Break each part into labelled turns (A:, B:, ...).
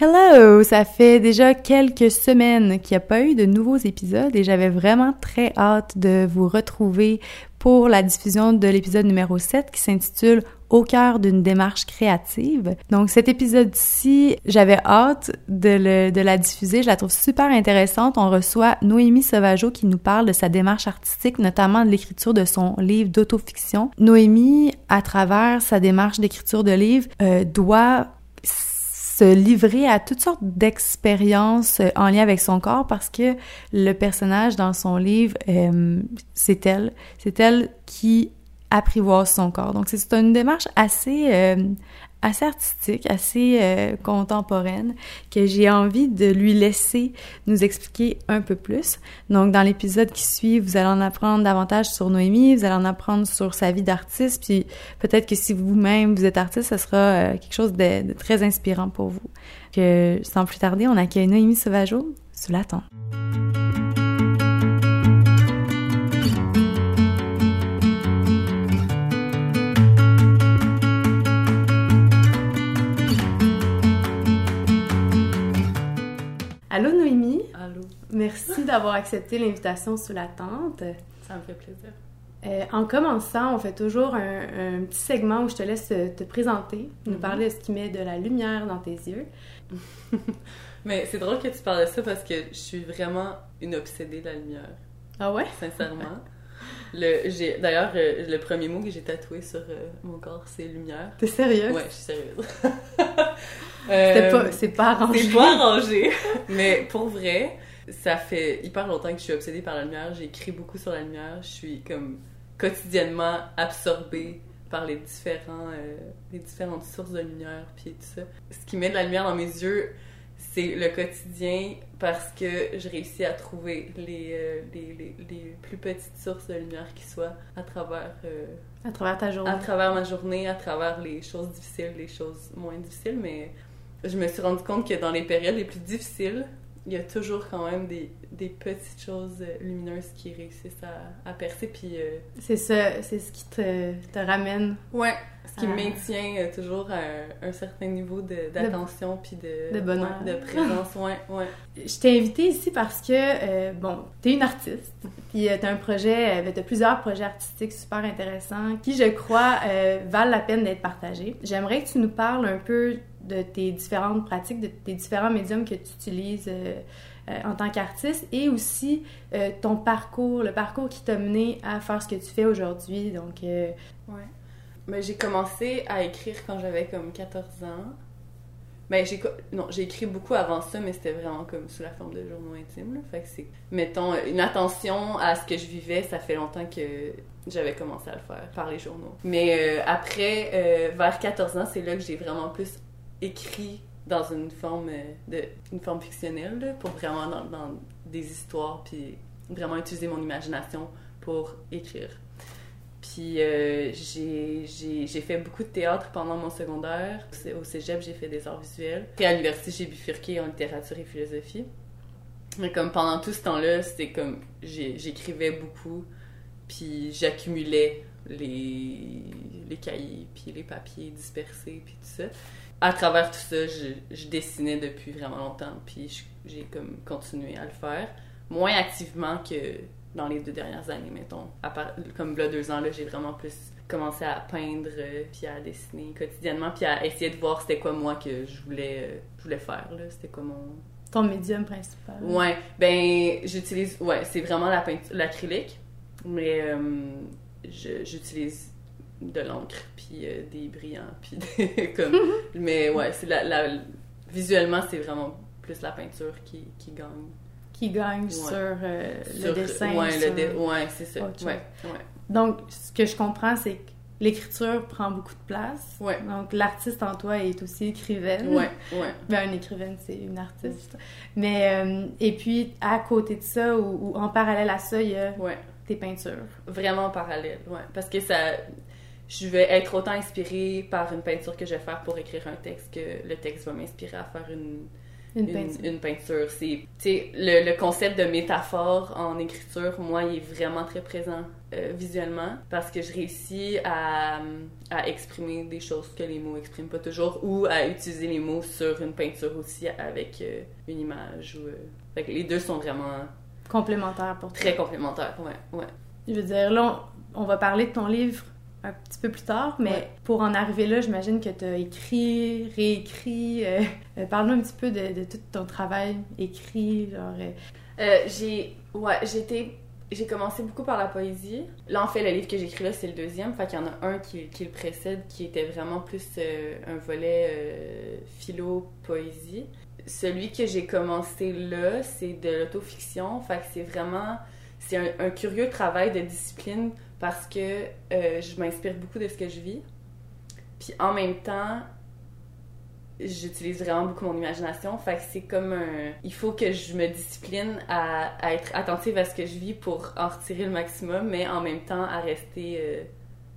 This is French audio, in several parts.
A: Hello! Ça fait déjà quelques semaines qu'il n'y a pas eu de nouveaux épisodes et j'avais vraiment très hâte de vous retrouver pour la diffusion de l'épisode numéro 7 qui s'intitule Au cœur d'une démarche créative. Donc cet épisode-ci, j'avais hâte de, le, de la diffuser. Je la trouve super intéressante. On reçoit Noémie Sauvageau qui nous parle de sa démarche artistique, notamment de l'écriture de son livre d'autofiction. Noémie, à travers sa démarche d'écriture de livre, euh, doit se livrer à toutes sortes d'expériences euh, en lien avec son corps parce que le personnage dans son livre, euh, c'est elle. C'est elle qui apprivoise son corps. Donc c'est une démarche assez euh, assez artistique, assez euh, contemporaine, que j'ai envie de lui laisser nous expliquer un peu plus. Donc, dans l'épisode qui suit, vous allez en apprendre davantage sur Noémie, vous allez en apprendre sur sa vie d'artiste, puis peut-être que si vous-même vous êtes artiste, ça sera euh, quelque chose de, de, très inspirant pour vous. Que sans plus tarder, on accueille Noémie Sauvageau sous la tente. D'avoir accepté l'invitation sous la tente.
B: Ça me fait plaisir.
A: Euh, en commençant, on fait toujours un, un, petit segment où je te laisse te présenter, nous mm -hmm. parler de ce qui met de la lumière dans tes yeux.
B: Mais c'est drôle que tu parles de ça parce que je suis vraiment une obsédée de la lumière.
A: Ah ouais?
B: Sincèrement. d'ailleurs, euh, le premier mot que j'ai tatoué sur euh, mon corps, c'est lumière.
A: T'es sérieuse?
B: Ouais, je suis sérieuse.
A: c'est, pas, c'est pas arrangé.
B: C'est pas arrangé. Mais pour vrai, ça fait hyper longtemps que je suis obsédée par la lumière. J'écris beaucoup sur la lumière. Je suis comme quotidiennement absorbée par les différents euh, les différentes sources de lumière puis tout ça. Ce qui met de la lumière dans mes yeux, c'est le quotidien parce que je réussis à trouver les, euh, les, les, les, plus petites sources de lumière qui soient à travers euh,
A: à travers ta journée.
B: À travers ma journée, à travers les choses difficiles, les choses moins difficiles, mais je me suis rendu compte que dans les périodes les plus difficiles, il y a toujours quand même des, des petites choses lumineuses qui réussissent à, à percer. Puis. Euh...
A: C'est ça, c'est ce qui te, te ramène.
B: Ouais, ce qui ah. maintient euh, toujours un, un, certain niveau d'attention puis de,
A: de bonheur.
B: Ouais, de présence. ouais, ouais.
A: Je t'ai invitée ici parce que, euh, bon, t'es une artiste, puis euh, t'as un projet, euh, t'as plusieurs projets artistiques super intéressants qui, je crois, euh, valent la peine d'être partagés. J'aimerais que tu nous parles un peu de tes différentes pratiques, de tes différents médiums que tu utilises euh, euh, en tant qu'artiste et aussi euh, ton parcours, le parcours qui t'a mené à faire ce que tu fais aujourd'hui. Donc,
B: ouais. Mais j'ai commencé à écrire quand j'avais comme 14 ans. Ben, j'ai non, j'ai écrit beaucoup avant ça, mais c'était vraiment comme sous la forme de journaux intimes. Là. Fait que c'est, mettons, une attention à ce que je vivais, ça fait longtemps que j'avais commencé à le faire par les journaux. Mais après, vers 14 ans, c'est là que j'ai vraiment plus écrit dans une forme de une forme fictionnelle pour vraiment dans, dans, des histoires puis vraiment utiliser mon imagination pour écrire. Puis euh, j'ai fait beaucoup de théâtre pendant mon secondaire. Au cégep j'ai fait des arts visuels. Puis à l'université j'ai bifurqué en littérature et philosophie. Mais comme pendant tout ce temps-là c'était comme j'écrivais beaucoup puis j'accumulais les, les cahiers puis les papiers dispersés puis tout ça à travers tout ça, je, je dessinais depuis vraiment longtemps, puis j'ai comme continué à le faire. Moins activement que dans les deux dernières années, mettons. À part, comme là, deux ans, là, j'ai vraiment plus commencé à peindre, euh, puis à dessiner quotidiennement, puis à essayer de voir c'était quoi moi que je voulais, euh, je voulais faire, là. C'était quoi mon...
A: Ton médium principal.
B: Ouais, ben, j'utilise... Ouais, c'est vraiment la peinture, l'acrylique, mais euh, j'utilise de l'encre puis euh, des brillants puis des, comme mais ouais c'est la, la, visuellement c'est vraiment plus la peinture qui, qui gagne
A: qui gagne ouais. sur, euh, sur, le dessin
B: ouais,
A: sur...
B: dé... ouais c'est ça ouais, ouais.
A: donc ce que je comprends c'est que l'écriture prend beaucoup de place
B: ouais.
A: donc l'artiste en toi est aussi écrivaine
B: ouais ouais
A: ben une écrivaine c'est une artiste mais euh, et puis à côté de ça ou, ou, en parallèle à ça il y a
B: ouais.
A: tes peintures
B: vraiment parallèle ouais parce que ça je vais être autant inspirée par une peinture que je vais faire pour écrire un texte que le texte va m'inspirer à faire une,
A: Une
B: une,
A: peinture.
B: C'est, le, le concept de métaphore en écriture, moi, il est vraiment très présent euh, visuellement parce que je réussis à, à exprimer des choses que les mots expriment pas toujours ou à utiliser les mots sur une peinture aussi avec euh, une image. Ou, euh, fait que les deux sont vraiment
A: Complémentaire pour toi.
B: très complémentaires. Ouais, ouais.
A: Je veux dire, là, on, on va parler de ton livre un petit peu plus tard, mais
B: Ouais.
A: pour en arriver là, j'imagine que tu as écrit, réécrit. euh, euh, Parle-nous un petit peu de, de tout ton travail écrit, genre. euh,
B: Euh, j'ai ouais j'étais j'ai commencé beaucoup par la poésie là en fait le livre que j'écris là c'est le deuxième fait qu'il y en a un qui, qui le précède qui était vraiment plus euh, un volet euh, philo poésie celui que j'ai commencé là c'est de l'autofiction fait que c'est vraiment c'est un, un curieux travail de discipline parce que euh, je m'inspire beaucoup de ce que je vis puis en même temps j'utilise vraiment beaucoup mon imagination. Fait que c'est comme un... Il faut que je me discipline à, être attentive à ce que je vis pour en retirer le maximum, mais en même temps à rester euh,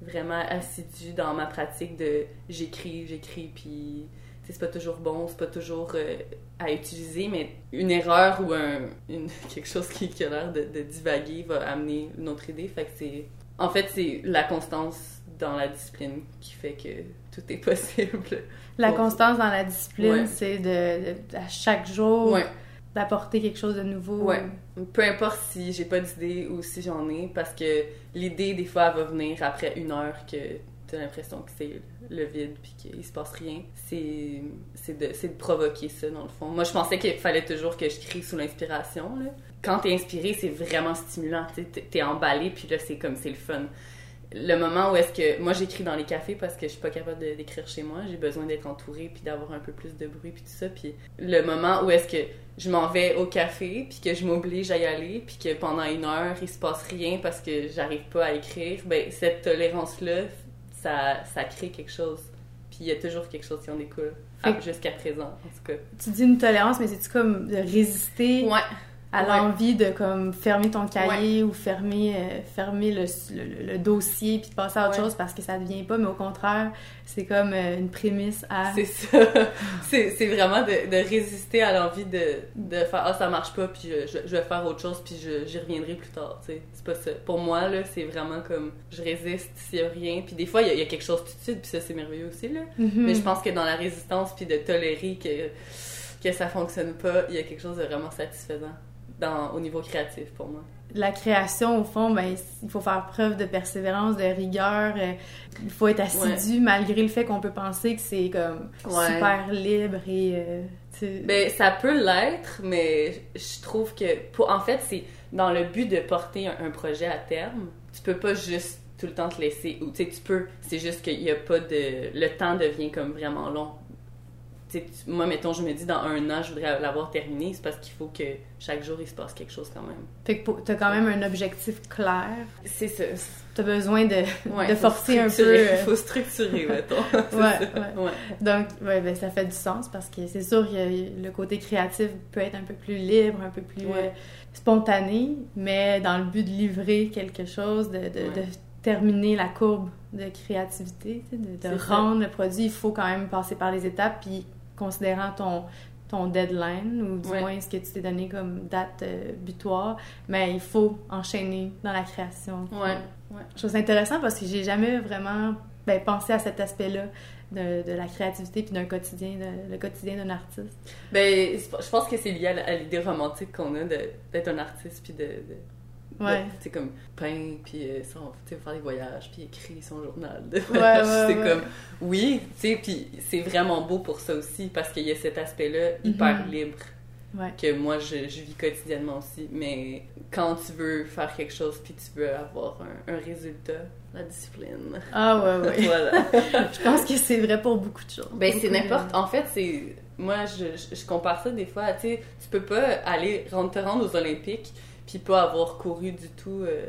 B: vraiment assidue dans ma pratique de j'écris, j'écris, puis c'est pas toujours bon, c'est pas toujours euh, à utiliser, mais une erreur ou un, quelque chose qui, qui a l'air de, de divaguer va amener une autre idée. Fait que c'est... En fait, c'est la constance dans la discipline qui fait que tout est possible.
A: La constance dans la discipline,
B: Ouais.
A: c'est de, de- à chaque jour
B: Ouais.
A: d'apporter quelque chose de nouveau.
B: Ouais. Peu importe si j'ai pas d'idée ou si j'en ai, parce que l'idée, des fois, elle va venir après une heure que t'as l'impression que c'est le vide puis qu'il se passe rien. C'est de, c'est de provoquer ça, dans le fond. Moi, je pensais qu'il fallait toujours que je crie sous l'inspiration, là. Quand t'es inspiré, c'est vraiment stimulant. T'es t'es emballé, puis là, c'est comme, c'est le fun. Le moment où est-ce que... Moi, j'écris dans les cafés parce que je suis pas capable d'écrire chez moi. J'ai besoin d'être entourée, puis d'avoir un peu plus de bruit, puis tout ça. Puis le moment où est-ce que je m'en vais au café, puis que je m'oblige à y aller, puis que pendant une heure, il se passe rien parce que j'arrive pas à écrire, ben cette tolérance-là, ça, ça crée quelque chose. Puis il y a toujours quelque chose qui en découle. Ah, Jusqu'à présent, en tout cas.
A: Tu dis une tolérance, mais c'est-tu comme de résister?
B: Ouais.
A: À
B: Ouais.
A: l'envie de comme fermer ton cahier ou fermer, euh, fermer le, le- le dossier puis de passer à autre
B: Ouais.
A: chose parce que ça ne vient pas, mais au contraire, c'est comme euh, une prémisse à...
B: C'est ça. c'est vraiment de, de résister à l'envie de, de faire Ah, ça marche pas, puis je, je- je vais faire autre chose, puis je- j'y reviendrai plus tard. tu sais. C'est pas ça. Pour moi, là, c'est vraiment comme je résiste s'il y a rien. Puis des fois, il y, a- il y a quelque chose tout de suite, puis ça, c'est merveilleux aussi. Là.
A: Mhm.
B: Mais je pense que dans la résistance, puis de tolérer que, que ça fonctionne pas, il y a quelque chose de vraiment satisfaisant dans, au niveau créatif pour moi.
A: La création, au fond, ben, il faut faire preuve de persévérance, de rigueur. euh, il faut être assidu malgré le fait qu'on peut penser que c'est comme
B: Ouais.
A: super libre et... euh, tu-
B: Ben, ça peut l'être, mais je trouve que, pour, en fait, c'est dans le but de porter un, un projet à terme. Tu peux pas juste tout le temps te laisser, ou tu sais, tu peux, c'est juste qu'il y a pas de. Le temps devient comme vraiment long. Moi, mettons, je me dis dans un an, je voudrais l'avoir terminé, c'est parce qu'il faut que chaque jour il se passe quelque chose quand même.
A: Fait que t'as quand même un objectif clair.
B: C'est ça.
A: T'as besoin de,
B: Ouais,
A: de
B: faut
A: forcer un peu... euh,
B: faut structurer, mettons.
A: Ouais,
B: ça.
A: ouais.
B: ouais.
A: Donc, ouais, ben, ça fait du sens parce que c'est sûr que le côté créatif peut être un peu plus libre, un peu plus
B: Ouais.
A: euh, spontané, mais dans le but de livrer quelque chose, de, de,
B: Ouais.
A: de terminer la courbe de créativité, de, de
B: C'est ça.
A: rendre le produit, il faut quand même passer par les étapes, puis considérant ton ton deadline ou du
B: Ouais.
A: moins ce que tu t'es donné comme date euh, butoir, mais il faut enchaîner dans la création.
B: Ouais. ouais.
A: Je trouve ça intéressant parce que j'ai jamais vraiment ben, pensé à cet aspect-là de, de la créativité puis d'un quotidien, de- le quotidien d'un artiste.
B: Ben, je pense que c'est lié à l'idée romantique qu'on a d'être un artiste, puis de, de,
A: Ouais.
B: Sais, comme peint, puis euh, son- faire des voyages, puis écrire son journal de voyage.
A: ouais,
B: c'est comme, oui, tu sais, puis c'est vraiment beau pour ça aussi, parce qu'il y a cet aspect-là hyper
A: Mhm.
B: libre
A: Ouais.
B: que moi, je, je vis quotidiennement aussi. Mais quand tu veux faire quelque chose, puis tu veux avoir un, un résultat, la discipline.
A: Ah ouais, ouais.
B: voilà.
A: Je pense que c'est vrai pour beaucoup de choses.
B: Ben, c'est n'importe. En fait, c'est. Moi, je, compare ça des fois. à, Tu sais, tu peux pas aller te rendre aux Olympiques puis pas avoir couru du tout. euh,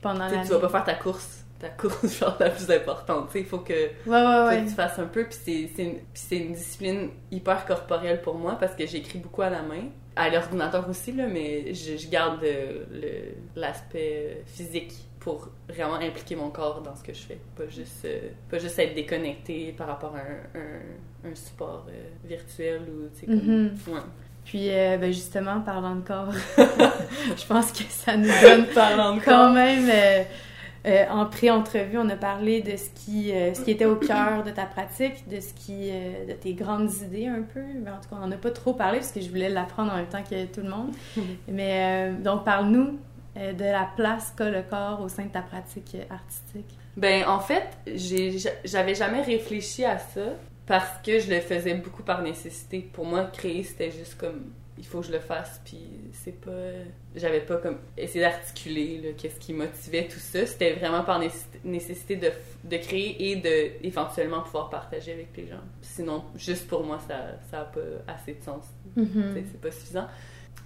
A: Pendant l'année.
B: tu vas pas faire ta course, ta course genre la plus importante. Tu sais, il faut que,
A: Ouais, ouais,
B: faut
A: ouais.
B: que tu fasses un peu. Puis c'est, c'est, une, puis c'est une discipline hyper corporelle pour moi parce que j'écris beaucoup à la main. À l'ordinateur aussi, là, mais je, je garde euh, le, l'aspect euh, physique pour vraiment impliquer mon corps dans ce que je fais. Pas juste, euh, pas juste être déconnecté par rapport à un, un, un support euh, virtuel ou, tu sais, comme...
A: Mhm.
B: Ouais.
A: Puis, euh, ben justement, parlant de corps, je pense que ça nous donne
B: Parlant de
A: quand
B: corps.
A: même... euh, euh, en pré-entrevue, on a parlé de ce qui, euh, ce qui était au cœur de ta pratique, de ce qui, euh, de tes grandes idées un peu. Mais en tout cas, on n'en a pas trop parlé parce que je voulais l'apprendre en même temps que tout le monde. Mais donc, parle-nous de la place qu'a le corps au sein de ta pratique artistique.
B: Ben, en fait, j'avais jamais réfléchi à ça parce que je le faisais beaucoup par nécessité. Pour moi, créer, c'était juste comme il faut que je le fasse, puis c'est pas. J'avais pas comme essayé d'articuler qu'est-ce qui motivait tout ça. C'était vraiment par nécessité, de, de créer et de éventuellement pouvoir partager avec les gens. Sinon, juste pour moi, ça ça a pas assez de sens. Sais, c'est pas suffisant.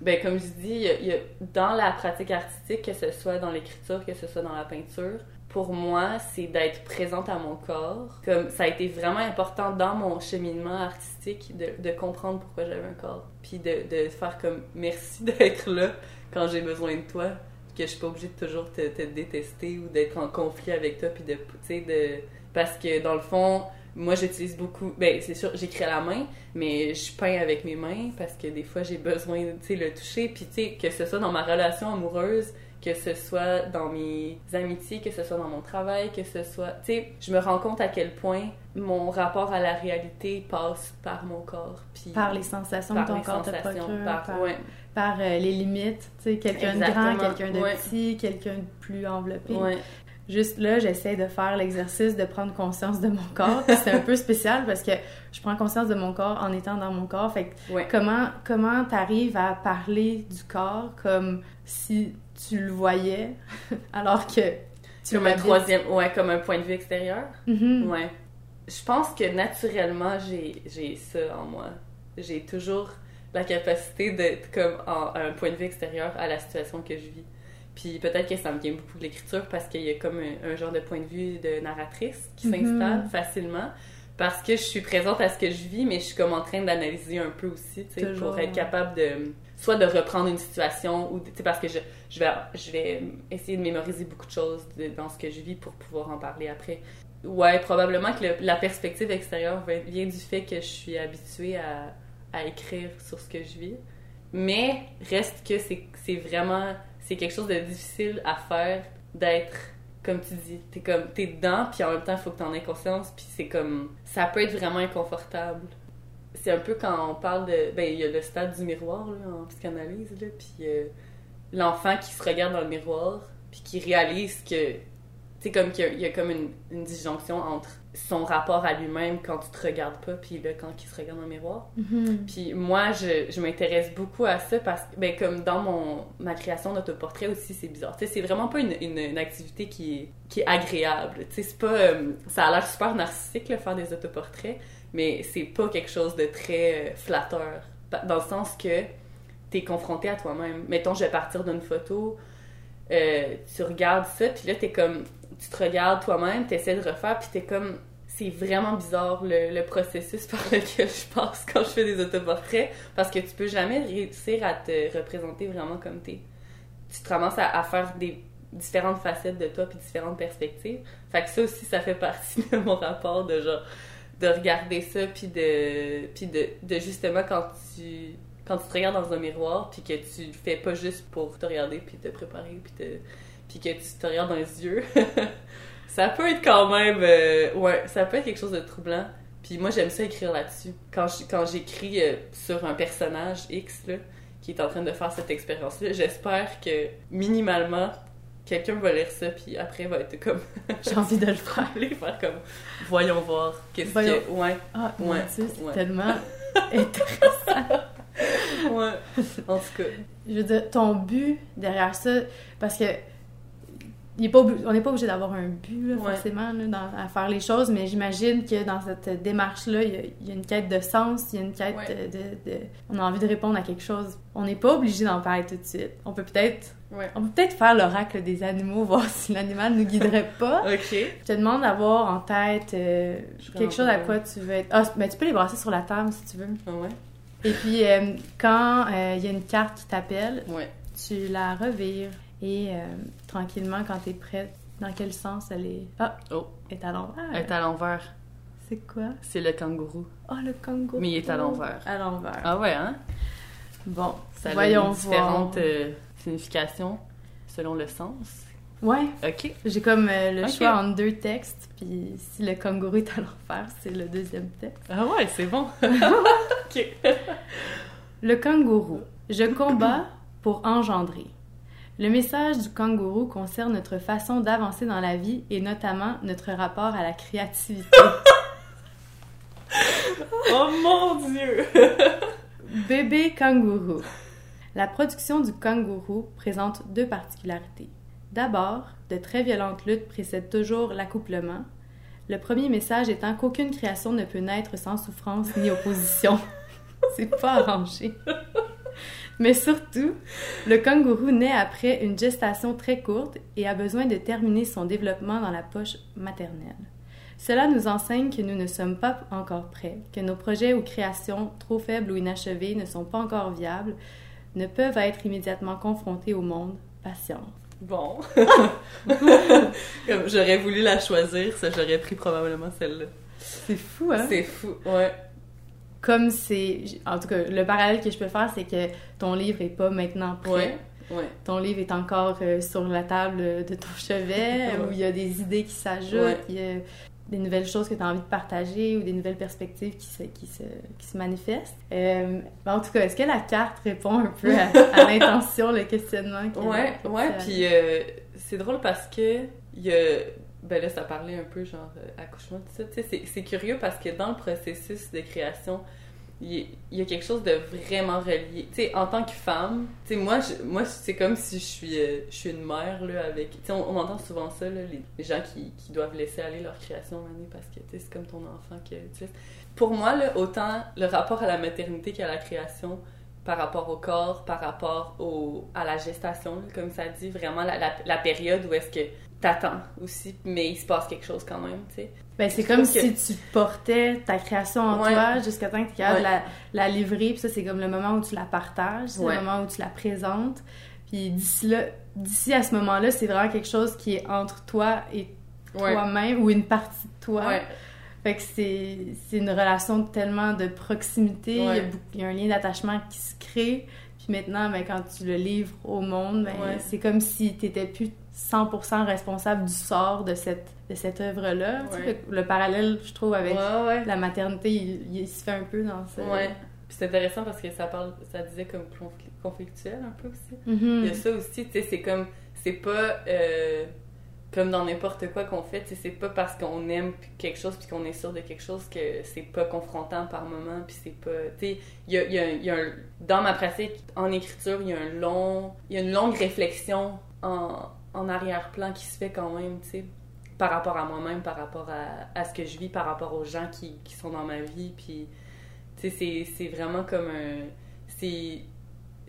B: Ben, comme je dis, il y a- il y a- dans la pratique artistique, que ce soit dans l'écriture, que ce soit dans la peinture, pour moi, c'est d'être présente à mon corps. Comme ça a été vraiment important dans mon cheminement artistique de, de comprendre pourquoi j'avais un corps. Puis de, de faire comme merci d'être là quand j'ai besoin de toi. Que je suis pas obligée de toujours te, te détester ou d'être en conflit avec toi. Puis de, tu sais, de. Parce que dans le fond, moi j'utilise beaucoup. Ben, c'est sûr, j'écris à la main, mais je peins avec mes mains parce que des fois j'ai besoin, tu sais, le toucher. Puis, tu sais, que ce soit dans ma relation amoureuse, que ce soit dans mes amitiés, que ce soit dans mon travail, que ce soit... Tu sais, je me rends compte à quel point mon rapport à la réalité passe par mon corps. Puis
A: Par les sensations
B: par
A: que ton corps te
B: sensations,
A: procure,
B: par,
A: par,
B: ouais,
A: par, euh, les limites. Tu sais, quelqu'un de grand, quelqu'un de
B: ouais.
A: petit, quelqu'un de plus enveloppé.
B: ouais.
A: Juste là, j'essaie de faire l'exercice de prendre conscience de mon corps. C'est un peu spécial parce que je prends conscience de mon corps en étant dans mon corps. Fait que comment comment t'arrives à parler du corps comme si tu le voyais alors que tu
B: Comme un troisième, ouais, comme un point de vue extérieur?
A: Mhm.
B: Ouais. Je pense que naturellement, j'ai j'ai ça en moi. J'ai toujours la capacité d'être comme en- un point de vue extérieur à la situation que je vis. Puis peut-être que ça me vient beaucoup de l'écriture parce qu'il y a comme un, un genre de point de vue de narratrice qui
A: Mhm.
B: s'installe facilement parce que je suis présente à ce que je vis, mais je suis comme en train d'analyser un peu aussi, tu sais, pour être capable de soit de reprendre une situation ou parce que je, je vais je vais essayer de mémoriser beaucoup de choses dans ce que je vis pour pouvoir en parler après. Ouais, probablement que la perspective extérieure vient du fait que je suis habituée à, à écrire sur ce que je vis. Mais reste que c'est c'est vraiment c'est quelque chose de difficile à faire d'être comme tu dis, t'es comme t'es dedans puis en même temps il faut que t'en aies conscience puis c'est comme ça peut être vraiment inconfortable. C'est un peu quand on parle de ben il y a le stade du miroir là, en psychanalyse là puis euh, l'enfant qui se regarde dans le miroir puis qui réalise que c'est comme qu'il y a, il y a comme une, une disjonction entre son rapport à lui-même quand tu te regardes pas puis là quand il se regarde dans le miroir.
A: Mhm.
B: Puis moi, je, je m'intéresse beaucoup à ça parce que, ben, comme dans mon, ma création d'autoportrait aussi, c'est bizarre. Tu sais, c'est vraiment pas une, une, une activité qui est, qui est agréable. Tu sais, c'est pas... euh, ça a l'air super narcissique, là, faire des autoportraits, mais c'est pas quelque chose de très euh, flatteur. Dans le sens que t'es confronté à toi-même. Mettons, je vais partir d'une photo, euh, tu regardes ça, puis là, t'es comme... Tu te regardes toi-même, t'essaies de refaire, puis t'es comme c'est vraiment bizarre le, le processus par lequel je passe quand je fais des autoportraits parce que tu peux jamais réussir à te représenter vraiment comme t'es. Tu te ramasses à, à faire des différentes facettes de toi puis différentes perspectives. Fait que ça aussi, ça fait partie de mon rapport de genre de regarder ça puis de puis de, de justement quand tu quand tu te regardes dans un miroir puis que tu le fais pas juste pour te regarder puis te préparer puis te puis que tu te regardes dans les yeux. Ça peut être quand même euh, ouais ça peut être quelque chose de troublant. Puis moi j'aime ça écrire là-dessus. Quand je- quand j'écris euh, sur un personnage X là, qui est en train de faire cette expérience là j'espère que minimalement quelqu'un va lire ça puis après va être comme
A: J'ai envie de le faire.
B: aller faire comme voyons voir qu'est-ce
A: Voyons.
B: que ouais
A: Ah,
B: Ouais,
A: Dieu, c'est
B: ouais.
A: tellement intéressant.
B: ouais en tout cas
A: Je veux dire, ton but derrière ça, parce que il est pas obli- on n'est pas obligé d'avoir un but, là,
B: Ouais.
A: forcément, là, dans- à faire les choses, mais j'imagine que dans cette démarche-là, il y, a, il y a une quête de sens, il y a une quête
B: Ouais.
A: de, On a envie de répondre à quelque chose. On n'est pas obligé d'en parler tout de suite. On peut peut-être...
B: ouais
A: On peut peut-être faire l'oracle des animaux, voir si l'animal nous guiderait pas.
B: ok
A: Je te demande d'avoir en tête euh, quelque chose à quoi tu veux être... Ah, ben, tu peux les brasser sur la table, si tu veux.
B: Ah ouais?
A: Et puis, euh, quand euh, il y a une carte qui t'appelle, tu la revires Et euh, tranquillement, quand t'es prête, dans quel sens elle est... Ah!
B: Oh.
A: Elle est à l'envers.
B: Elle est à l'envers.
A: C'est quoi?
B: C'est le kangourou.
A: Oh, le kangourou!
B: Mais il est à l'envers.
A: À l'envers.
B: Ah ouais, hein?
A: Bon,
B: Ça a
A: voyons
B: une différentes
A: voir.
B: euh, significations selon le sens.
A: Ouais,
B: Ok.
A: j'ai comme euh, le choix entre deux textes, puis si le kangourou est à l'envers, c'est le deuxième texte.
B: Ah ouais, c'est bon. ok.
A: Le kangourou. Je combats pour engendrer. Le message du kangourou concerne notre façon d'avancer dans la vie et notamment notre rapport à la créativité.
B: Oh mon dieu!
A: Bébé kangourou. La production du kangourou présente deux particularités. D'abord, de très violentes luttes précèdent toujours l'accouplement. Le premier message étant qu'aucune création ne peut naître sans souffrance ni opposition. C'est pas arrangé. Mais surtout, le kangourou naît après une gestation très courte et a besoin de terminer son développement dans la poche maternelle. Cela nous enseigne que nous ne sommes pas encore prêts, que nos projets ou créations trop faibles ou inachevés ne sont pas encore viables, ne peuvent être immédiatement confrontés au monde. Patience.
B: Bon. Comme j'aurais voulu la choisir, ça j'aurais pris probablement celle-là.
A: C'est fou, hein?
B: C'est fou, ouais.
A: Comme c'est... En tout cas, le parallèle que je peux faire, c'est que ton livre est pas maintenant prêt.
B: Ouais, ouais.
A: Ton livre est encore euh, sur la table de ton chevet,
B: Ouais.
A: où il y a des idées qui s'ajoutent, il y a des nouvelles choses que tu as envie de partager ou des nouvelles perspectives qui se, qui se, qui se manifestent. Euh, en tout cas, est-ce que la carte répond un peu à, à l'intention, le questionnement? que-
B: Ouais, puis euh, c'est drôle parce que il y a ben là ça parlait un peu genre euh, accouchement tout ça, tu sais c'est- curieux parce que dans le processus de création il y, a quelque chose de vraiment relié. Tu sais, en tant que femme, tu sais, moi, moi c'est comme si je suis, euh, je suis une mère, là, avec... Tu sais, on, entend souvent ça, là, les, gens qui, qui doivent laisser aller leur création l'année parce que, tu sais, c'est comme ton enfant que... Tu. Pour moi, là, autant le rapport à la maternité qu'à la création, par rapport au corps, par rapport au, à la gestation, comme ça dit, vraiment la période où est-ce que t'attends aussi, mais il se passe quelque chose quand même, tu sais.
A: Ben, c'est comme
B: que-
A: si tu portais ta création en
B: Ouais.
A: toi jusqu'à temps que tu es capable de
B: Ouais.
A: la, la livrer. Puis ça, c'est comme le moment où tu la partages, c'est
B: Ouais.
A: le moment où tu la présentes. Puis d'ici là, d'ici à ce moment-là, c'est vraiment quelque chose qui est entre toi et toi-même ou une partie de toi. Fait que c'est c'est une relation tellement de proximité. Il, y a
B: Ouais.
A: beaucoup- il y a un lien d'attachement qui se crée. Puis maintenant, ben, quand tu le livres au monde, ben,
B: Ouais.
A: c'est comme si tu n'étais plus 100% responsable du sort de cette, de cette œuvre-là. Tu sais,
B: Ouais.
A: Le, le parallèle, je trouve, avec
B: Ouais,
A: la maternité, il, il se fait un peu dans ça.
B: Ouais. Puis c'est intéressant parce que ça parle, ça disait comme confli- conflictuel un peu aussi.
A: Mhm.
B: Il y a ça aussi, tu sais, c'est comme, c'est pas euh, comme dans n'importe quoi qu'on fait, c'est pas parce qu'on aime quelque chose puis qu'on est sûr de quelque chose que c'est pas confrontant par moment puis c'est pas, tu y y a- y a un, dans ma pratique en écriture, il y a un long, y a une longue réflexion en, en arrière-plan qui se fait quand même, tu sais, par rapport à moi-même, par rapport à, à ce que je vis, par rapport aux gens qui, qui sont dans ma vie, puis tu sais, c'est vraiment comme un, c'est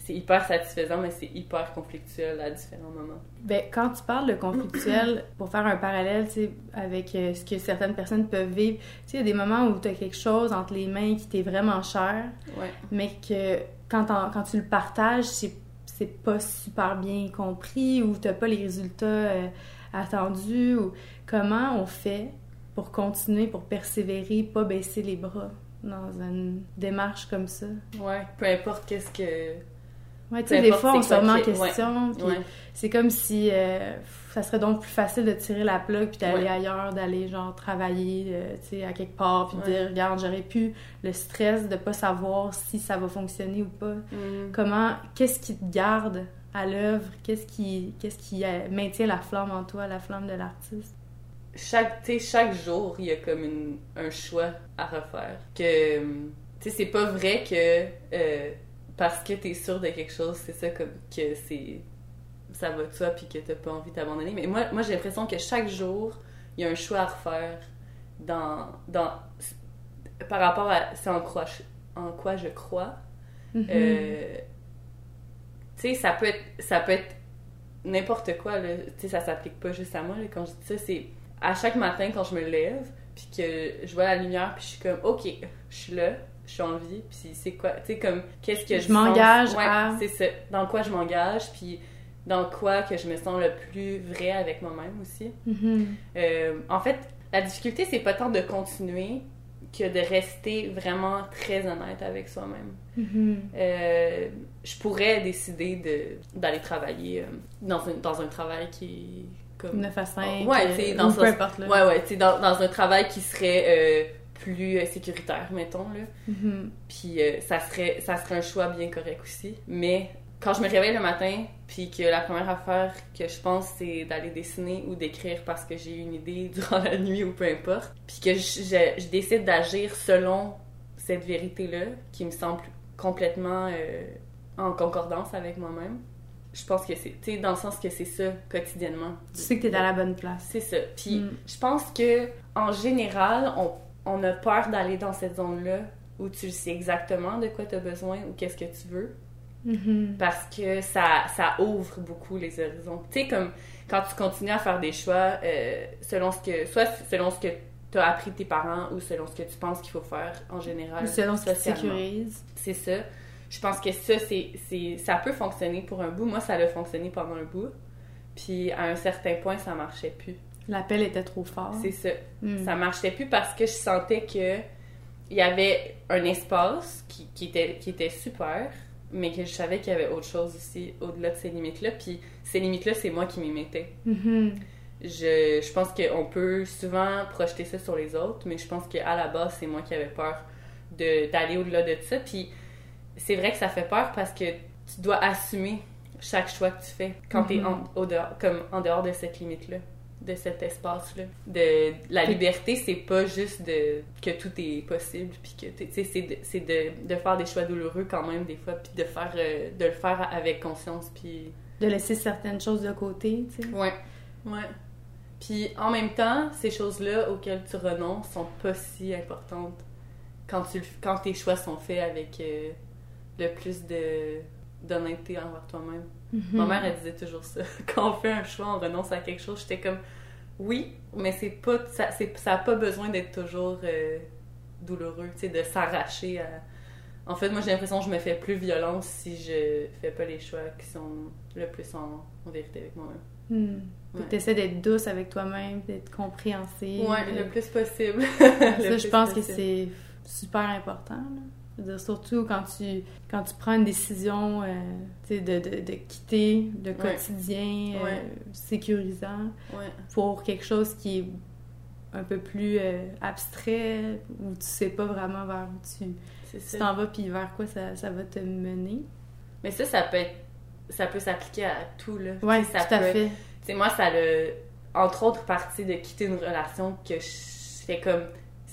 B: c'est hyper satisfaisant, mais c'est hyper conflictuel à différents moments.
A: Ben, quand tu parles de conflictuel, pour faire un parallèle avec euh, ce que certaines personnes peuvent vivre, il y a des moments où tu as quelque chose entre les mains qui t'est vraiment cher,
B: Ouais.
A: mais que quand, quand tu le partages, c'est c'est pas super bien compris ou t'as pas les résultats euh, attendus ou comment on fait pour continuer, pour persévérer, pas baisser les bras dans une démarche comme ça?
B: Ouais. Peu importe qu'est-ce que.
A: Ouais, tu sais, des fois, on se remet en
B: ouais.
A: question, puis
B: Ouais.
A: c'est comme si euh, ça serait donc plus facile de tirer la plug puis d'aller ailleurs, d'aller genre travailler, euh, tu sais, à quelque part, puis de dire, regarde, j'aurais pu le stress de pas savoir si ça va fonctionner ou pas.
B: Mm.
A: Comment, qu'est-ce qui te garde à l'œuvre, qu'est-ce qui, qu'est-ce qui euh, maintient la flamme en toi, la flamme de l'artiste?
B: Chaque, tu sais, chaque jour, il y a comme une- un choix à refaire. Que, tu sais, c'est pas vrai que euh, parce que t'es sûr de quelque chose, c'est ça comme que c'est ça va de toi puis que t'as pas envie d'abandonner. Mais moi, moi j'ai l'impression que chaque jour, il y a un choix à refaire dans, dans par rapport à c'est en quoi, je- en quoi je crois.
A: Mhm.
B: Euh, tu sais, ça peut être, ça peut être n'importe quoi, là. Tu sais, ça s'applique pas juste à moi, là. Quand je dis ça, c'est à chaque matin quand je me lève, puis que je vois la lumière, puis je suis comme, OK, je suis là, je suis en vie, puis c'est quoi, tu sais, comme, qu'est-ce que
A: Je m'engage
B: ouais,
A: à-
B: c'est ça, dans quoi je m'engage, puis dans quoi que je me sens le plus vrai avec moi-même aussi.
A: Mhm.
B: Euh, en fait, la difficulté, c'est pas tant de continuer que de rester vraiment très honnête avec soi-même.
A: Mhm.
B: Euh, je pourrais décider de, d'aller travailler euh, dans, un, dans un travail qui comme...
A: 9 à 5.
B: Ouais,
A: euh,
B: dans
A: ou peu importe, là.
B: Ouais, ouais, dans, dans un travail qui serait plus euh, sécuritaire, mettons, là.
A: Mhm.
B: Puis euh, ça, serait, ça serait un choix bien correct aussi. Mais quand je me réveille le matin, puis que la première affaire que je pense, c'est d'aller dessiner ou d'écrire parce que j'ai eu une idée durant la nuit ou peu importe, puis que je, je- je décide d'agir selon cette vérité-là, qui me semble complètement euh, en concordance avec moi-même, je pense que c'est, tu sais, dans le sens que c'est ça quotidiennement.
A: Tu sais que t'es à la bonne place.
B: C'est ça. Puis
A: Mm.
B: je pense que en général, on, on a peur d'aller dans cette zone-là où tu sais exactement de quoi tu as besoin ou qu'est-ce que tu veux
A: Mhm.
B: parce que ça, ça ouvre beaucoup les horizons. Tu sais, comme quand tu continues à faire des choix euh, selon ce que, soit selon ce que tu as appris de tes parents ou selon ce que tu penses qu'il faut faire en général.
A: Ou selon ce qui sécurise.
B: C'est ça. Je pense que ça, c'est, c'est, ça peut fonctionner pour un bout. Moi, ça a fonctionné pendant un bout. Puis à un certain point, ça marchait plus.
A: L'appel était trop fort.
B: C'est ça.
A: Mm.
B: Ça marchait plus parce que je sentais que il y avait un espace qui, qui était, qui était super, mais que je savais qu'il y avait autre chose aussi au-delà de ces limites-là. Puis ces limites-là, c'est moi qui m'y mettais.
A: Mhm.
B: Je, je pense qu'on peut souvent projeter ça sur les autres, mais je pense qu'à la base, c'est moi qui avais peur d'aller au-delà de ça. Puis c'est vrai que ça fait peur parce que tu dois assumer chaque choix que tu fais quand tu es en, au dehors, comme en dehors de cette limite-là, de cet espace-là. De, la liberté, c'est pas juste de que tout est possible, puis que t'es- tu sais, c'est de, c'est de, de faire des choix douloureux quand même des fois, puis de faire euh, de le faire avec conscience, puis
A: De laisser certaines choses de côté, tu sais.
B: Ouais. Ouais. Puis en même temps, ces choses-là auxquelles tu renonces sont pas si importantes quand, tu, quand tes choix sont faits avec euh, le plus de d'honnêteté envers toi-même.
A: Mhm.
B: Ma mère, elle disait toujours ça. Quand on fait un choix, on renonce à quelque chose. J'étais comme, oui, mais c'est pas, ça, c'est, ça a pas besoin d'être toujours euh, douloureux, tu sais, de s'arracher à. En fait, moi, j'ai l'impression que je me fais plus violence si je fais pas les choix qui sont le plus en, en vérité avec moi-même.
A: Hmm.
B: Ouais.
A: Tu essaies d'être douce avec toi-même, d'être compréhensive.
B: Ouais, le plus possible.
A: Ça, je pense que c'est super important. là. Dire, surtout quand tu, quand tu prends une décision euh, de, de, de quitter le
B: Ouais.
A: quotidien euh, sécurisant
B: Ouais.
A: pour quelque chose qui est un peu plus euh, abstrait, où tu sais pas vraiment vers où tu t'en vas puis vers quoi ça, ça va te mener.
B: Mais ça, ça peut être. Ça peut s'appliquer à tout, là.
A: Ouais,
B: ça
A: tout à
B: peut être-
A: fait.
B: Moi, ça le. Entre autres partie de quitter une relation que je fais comme.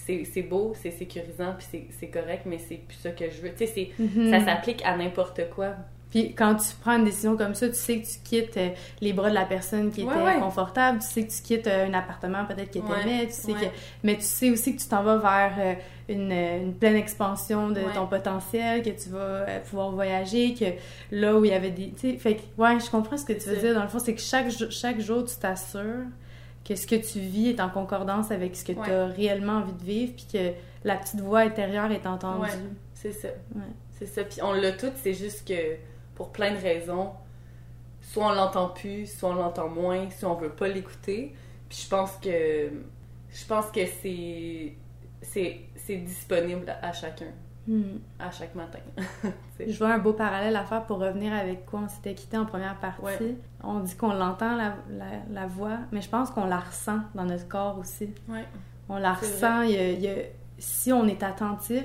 B: C'est beau, c'est sécurisant, puis c'est- correct, mais c'est plus ça que je veux. Tu sais,
A: Mhm.
B: ça s'applique à n'importe quoi.
A: Puis quand tu prends une décision comme ça, tu sais que tu quittes euh, les bras de la personne qui était
B: Ouais, ouais.
A: confortable, tu sais que tu quittes euh, un appartement peut-être qui
B: Ouais,
A: t'aimait, tu sais
B: ouais.
A: que mais tu sais aussi que tu t'en vas vers euh, une, une pleine expansion de
B: Ouais.
A: ton potentiel, que tu vas pouvoir voyager, que là où il y avait des tu sais fait que ouais, je comprends ce que tu veux dire dans le fond, c'est que chaque chaque jour tu t'assures que ce que tu vis est en concordance avec ce que
B: Ouais.
A: tu as réellement envie de vivre puis que la petite voix intérieure est entendue.
B: Ouais. C'est ça.
A: Ouais.
B: C'est ça. Puis on l'a tout, c'est juste que pour plein de raisons, soit on l'entend plus, soit on l'entend moins, soit on veut pas l'écouter. Puis je pense que je pense que c'est c'est c'est disponible à chacun,
A: Hmm.
B: à chaque matin.
A: Je vois un beau parallèle à faire pour revenir avec quoi on s'était quitté en première partie.
B: Ouais.
A: On dit qu'on l'entend, la, la, la voix, mais je pense qu'on la ressent dans notre corps aussi.
B: Ouais.
A: On la ressent, il y a- il y a- si on est attentif,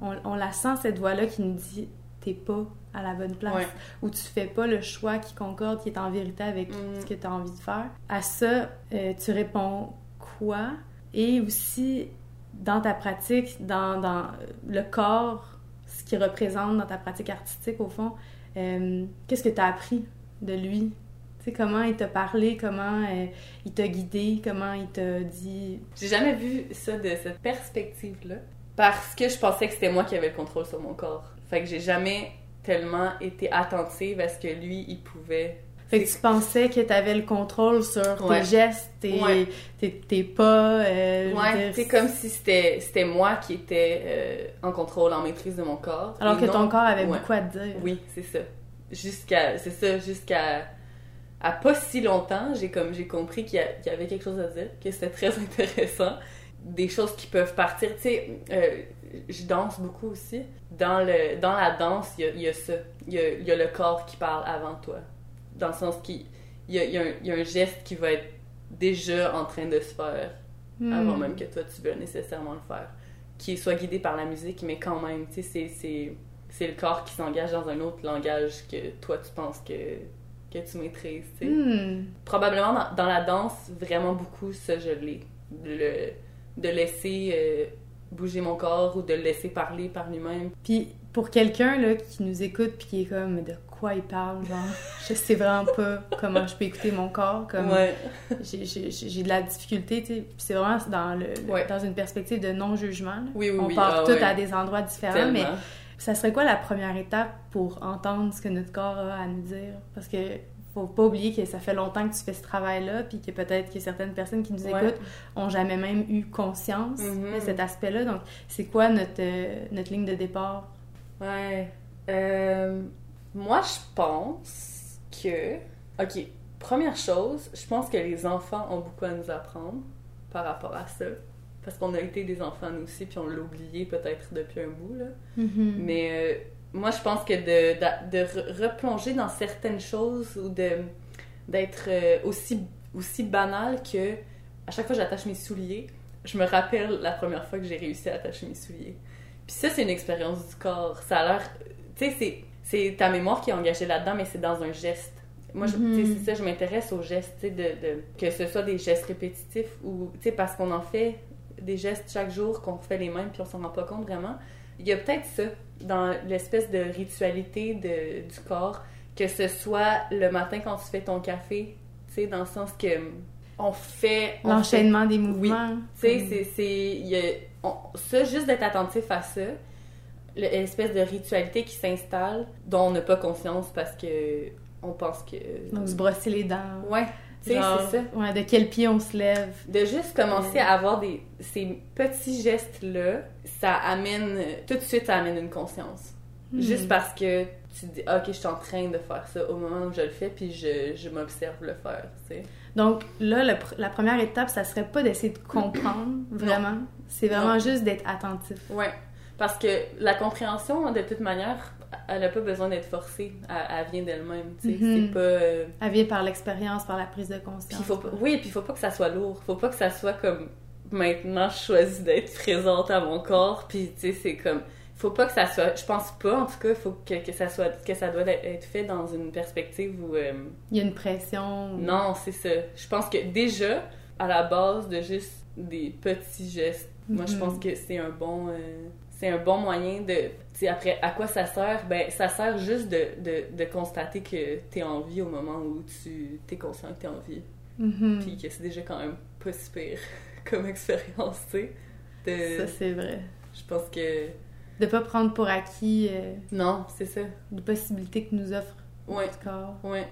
A: on, on la sent cette voix-là qui nous dit t'es pas à la bonne place
B: Ouais.
A: ou tu fais pas le choix qui concorde, qui est en vérité avec
B: Mhm.
A: ce que tu as envie de faire. À ça, euh, tu réponds quoi? Et aussi, dans ta pratique, dans, dans le corps, ce qu'il représente dans ta pratique artistique, au fond, euh, qu'est-ce que tu as appris de lui? Tu sais, comment il t'a parlé, comment euh, il t'a guidé, comment il t'a dit...
B: J'ai jamais vu ça de cette perspective-là parce que je pensais que c'était moi qui avais le contrôle sur mon corps. Fait que j'ai jamais tellement été attentive à ce que lui, il pouvait.
A: Fait que tu pensais que tu avais le contrôle sur
B: Ouais.
A: tes gestes, tes,
B: Ouais.
A: tes, tes pas... euh,
B: Ouais, c'est comme si c'était c'était moi qui étais euh, en contrôle, en maîtrise de mon corps.
A: Alors que
B: non-
A: ton corps avait
B: Ouais.
A: beaucoup à te dire.
B: Oui, c'est ça. Jusqu'à c'est ça jusqu'à à pas si longtemps, j'ai comme j'ai compris qu'il y, avait quelque chose à dire, que c'était très intéressant. Des choses qui peuvent partir. Tu sais, euh, je danse beaucoup aussi. Dans, le, dans la danse, il y a, ça. Il y a, y a, le corps qui parle avant toi. Dans le sens qu'il y a, y, a y a, un geste qui va être déjà en train de se faire hmm. avant même que toi tu veux nécessairement le faire. Qui soit guidé par la musique, mais quand même, tu sais, c'est le corps qui s'engage dans un autre langage que toi tu penses que que tu maîtrises, tu sais. Hmm. Probablement dans, dans, la danse, vraiment beaucoup, ça, je l'ai. De laisser euh, bouger mon corps ou de le laisser parler par lui-même.
A: Puis pour quelqu'un là qui nous écoute puis qui est comme de quoi il parle genre je sais vraiment pas comment je peux écouter mon corps comme ouais. j'ai de la difficulté tu sais c'est vraiment dans le, dans une perspective de non jugement
B: oui, oui,
A: on
B: oui.
A: part
B: ah,
A: tout à des endroits différents mais ça serait quoi la première étape pour entendre ce que notre corps a à nous dire? Parce que faut pas oublier que ça fait longtemps que tu fais ce travail-là, puis que peut-être que certaines personnes qui nous écoutent ont jamais même eu conscience
B: Mm-hmm.
A: de cet aspect-là. Donc, c'est quoi notre, euh, notre ligne de départ?
B: Ouais. Euh, moi, je pense que... OK, première chose, je pense que les enfants ont beaucoup à nous apprendre par rapport à ça. Parce qu'on a été des enfants, nous aussi, puis on l'a oublié peut-être depuis un bout, là.
A: Mm-hmm.
B: Mais... Euh, moi, je pense que de, de, de, replonger dans certaines choses ou de d'être euh, aussi, aussi banal que à chaque fois que j'attache mes souliers, je me rappelle la première fois que j'ai réussi à attacher mes souliers. Puis ça, c'est une expérience du corps. Ça a l'air... Tu sais, c'est ta mémoire qui est engagée là-dedans, mais c'est dans un geste. Moi, je,
A: Mhm.
B: c'est ça, je m'intéresse aux gestes, de, de, que ce soit des gestes répétitifs ou, tu sais, parce qu'on en fait des gestes chaque jour, qu'on fait les mêmes, puis on s'en rend pas compte vraiment. Il y a peut-être ça dans l'espèce de ritualité de, du corps, que ce soit le matin quand tu fais ton café, tu sais, dans le sens que on fait...
A: L'enchaînement
B: fait-
A: des mouvements.
B: Tu sais, c'est- c'est... y a- on- Ça, juste d'être attentif à ça, l'espèce de ritualité qui s'installe, dont on n'a pas conscience parce que on pense que...
A: Donc, se brosser les dents.
B: Ouais, c'est ça.
A: Ouais, de quel pied on se lève.
B: De juste commencer à avoir des, ces petits gestes-là, ça amène, tout de suite, ça amène une conscience.
A: Hmm.
B: Juste parce que tu te dis, ok, je suis en train de faire ça au moment où je le fais, puis je, je m'observe le faire, tu sais.
A: Donc là, le la première étape, ça serait pas d'essayer de comprendre vraiment. C'est vraiment
B: Non.
A: juste d'être attentif.
B: Ouais. Parce que la compréhension, de toute manière, elle n'a pas besoin d'être forcée. Elle, elle vient d'elle-même, tu sais.
A: Mhm.
B: C'est pas... euh,
A: Elle vient par l'expérience, par la prise de conscience.
B: il faut pas- Oui, puis il faut pas que ça soit lourd. Faut pas que ça soit comme maintenant je choisis d'être présente à mon corps. Puis tu sais, c'est comme. Faut pas que ça soit. Je pense pas, en tout cas, faut que, que ça soit. Que ça doit être fait dans une perspective où. euh,
A: Il y a une pression.
B: Non, c'est ça. Je pense que déjà, à la base de juste des petits gestes, moi je
A: Mhm.
B: pense que c'est un bon. euh, c'est un bon moyen de. Tu sais, après, à quoi ça sert? Ben, ça sert juste de, de, de constater que t'es en vie au moment où tu t'es conscient que t'es en vie
A: Mhm.
B: puis que c'est déjà quand même pas si pire comme expérience, tu sais. De-
A: Ça, c'est vrai.
B: Je pense que...
A: De pas prendre pour acquis euh,
B: Non, c'est ça.
A: les possibilités que nous offre
B: Ouais,
A: notre corps.
B: ouais.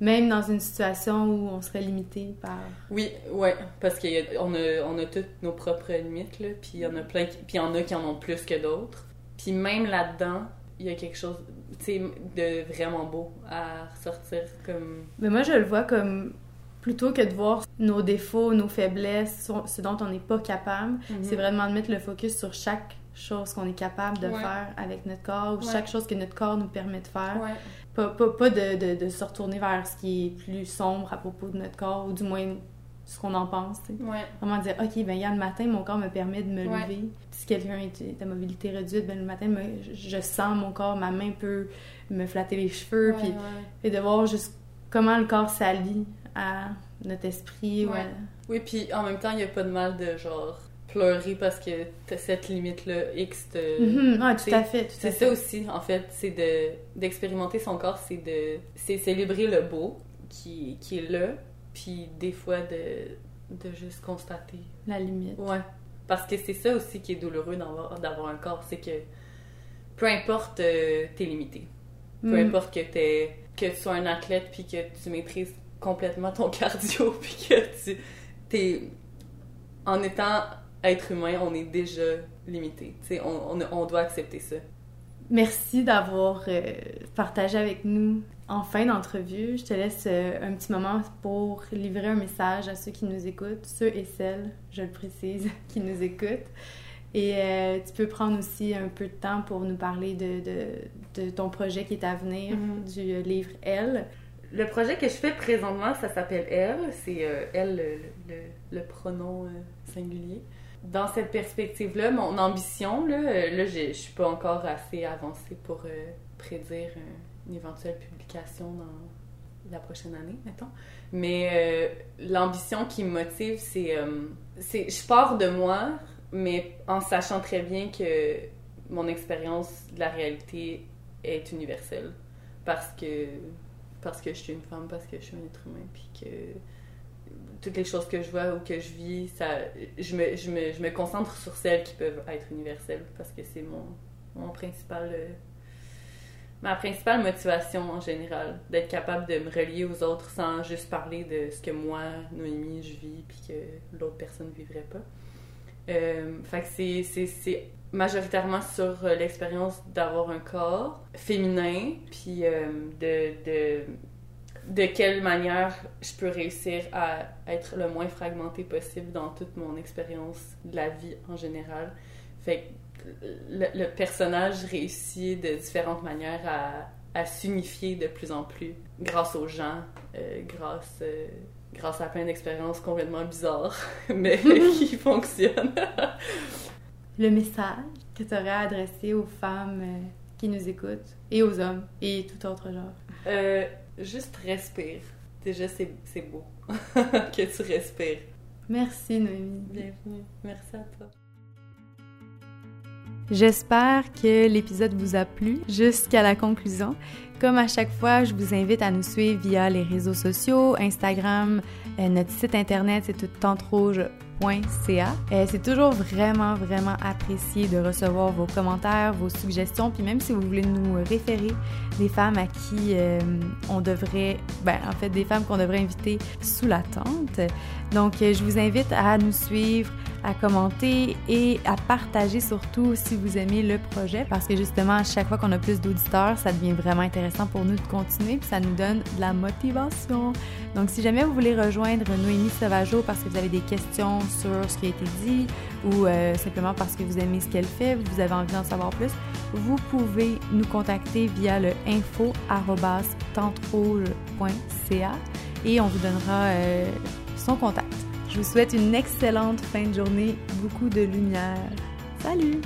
A: Même dans une situation où on serait limité par...
B: Oui, ouais, parce qu'on a, on a toutes nos propres limites, là, puis il y en a plein, qui- puis y en a qui en ont plus que d'autres. Puis même là-dedans, il y a quelque chose, de vraiment beau à ressortir comme...
A: Mais moi, je le vois comme plutôt que de voir nos défauts, nos faiblesses, ce dont on n'est pas capable, c'est vraiment de mettre le focus sur chaque chose qu'on est capable de
B: Ouais.
A: faire avec notre corps ou
B: Ouais.
A: chaque chose que notre corps nous permet de faire.
B: Ouais.
A: Pas, pas, pas de, de, de se retourner vers ce qui est plus sombre à propos de notre corps ou du moins ce qu'on en pense. tu sais.
B: Ouais.
A: Vraiment dire, OK, ben hier le matin, mon corps me permet de me
B: Ouais.
A: lever. Si quelqu'un est de mobilité réduite, ben le matin, me- je, je sens mon corps, ma main peut me flatter les cheveux,
B: Ouais,
A: puis
B: ouais.
A: et de voir juste comment le corps s'allie à notre esprit. ou à-
B: Ouais. Oui, puis en même temps, il n'y a pas de mal de genre pleurer parce que t'as cette limite-là X de...
A: Mhm, ouais, tout à fait.
B: C'est ça aussi, en fait, c'est de d'expérimenter son corps, c'est de c'est célébrer le beau qui, qui est là, puis des fois de, de juste constater.
A: La limite.
B: Ouais. Parce que c'est ça aussi qui est douloureux d'avoir d'avoir un corps, c'est que peu importe euh, t'es limité. Peu
A: Mm.
B: importe que t'es que tu sois un athlète puis que tu maîtrises complètement ton cardio puis que tu t'es en étant être humain, on est déjà limité. Tu sais, on, on, on doit accepter ça.
A: Merci d'avoir euh, partagé avec nous en fin d'entrevue. Je te laisse euh, un petit moment pour livrer un message à ceux qui nous écoutent, ceux et celles, je le précise, qui nous écoutent. Et euh, tu peux prendre aussi un peu de temps pour nous parler de, de, de ton projet qui est à venir,
B: Mhm.
A: du livre Elle.
B: Le projet que je fais présentement, ça s'appelle Elle. C'est euh, elle, le, le- le pronom euh, singulier. Dans cette perspective-là, mon ambition, là, euh, là je je suis pas encore assez avancée pour euh, prédire une éventuelle publication dans la prochaine année, mettons. Mais euh, l'ambition qui me motive, c'est, euh, c'est... Je pars de moi, mais en sachant très bien que mon expérience de la réalité est universelle. Parce que parce que je suis une femme, parce que je suis un être humain, puis que toutes les choses que je vois ou que je vis, ça, je, me, je, me, je me concentre sur celles qui peuvent être universelles, parce que c'est mon, mon principal... euh, ma principale motivation en général, d'être capable de me relier aux autres sans juste parler de ce que moi, Noémie, je vis, puis que l'autre personne ne vivrait pas. Euh, fait que c'est- majoritairement sur euh, l'expérience d'avoir un corps féminin, puis de, de quelle manière je peux réussir à être le moins fragmenté possible dans toute mon expérience de la vie en général. Fait que le, le personnage réussit de différentes manières à, à s'unifier de plus en plus grâce aux gens, euh, grâce, euh, grâce à plein d'expériences complètement bizarres, mais qui fonctionnent.
A: Le message que tu aurais adressé aux femmes euh, qui nous écoutent, et aux hommes, et tout autre genre.
B: Euh, juste respire. Déjà, c'est beau que tu respires.
A: Merci, Noémie.
B: Bienvenue. Merci à toi.
A: J'espère que l'épisode vous a plu jusqu'à la conclusion. Comme à chaque fois, je vous invite à nous suivre via les réseaux sociaux, Instagram, euh, notre site internet, c'est tout tenterouge.ca. Euh, c'est toujours vraiment, vraiment apprécié de recevoir vos commentaires, vos suggestions, puis même si vous voulez nous référer des femmes à qui euh, on devrait, ben en fait des femmes qu'on devrait inviter sous la tente. Donc, euh, je vous invite à nous suivre, à commenter et à partager surtout si vous aimez le projet parce que justement à chaque fois qu'on a plus d'auditeurs, ça devient vraiment intéressant pour nous de continuer puis ça nous donne de la motivation. Donc si jamais vous voulez rejoindre Noémie Sauvageau parce que vous avez des questions sur ce qui a été dit ou euh, simplement parce que vous aimez ce qu'elle fait, vous avez envie d'en savoir plus, vous pouvez nous contacter via le info et on vous donnera euh, son contact. Je vous souhaite une excellente fin de journée, beaucoup de lumière. Salut!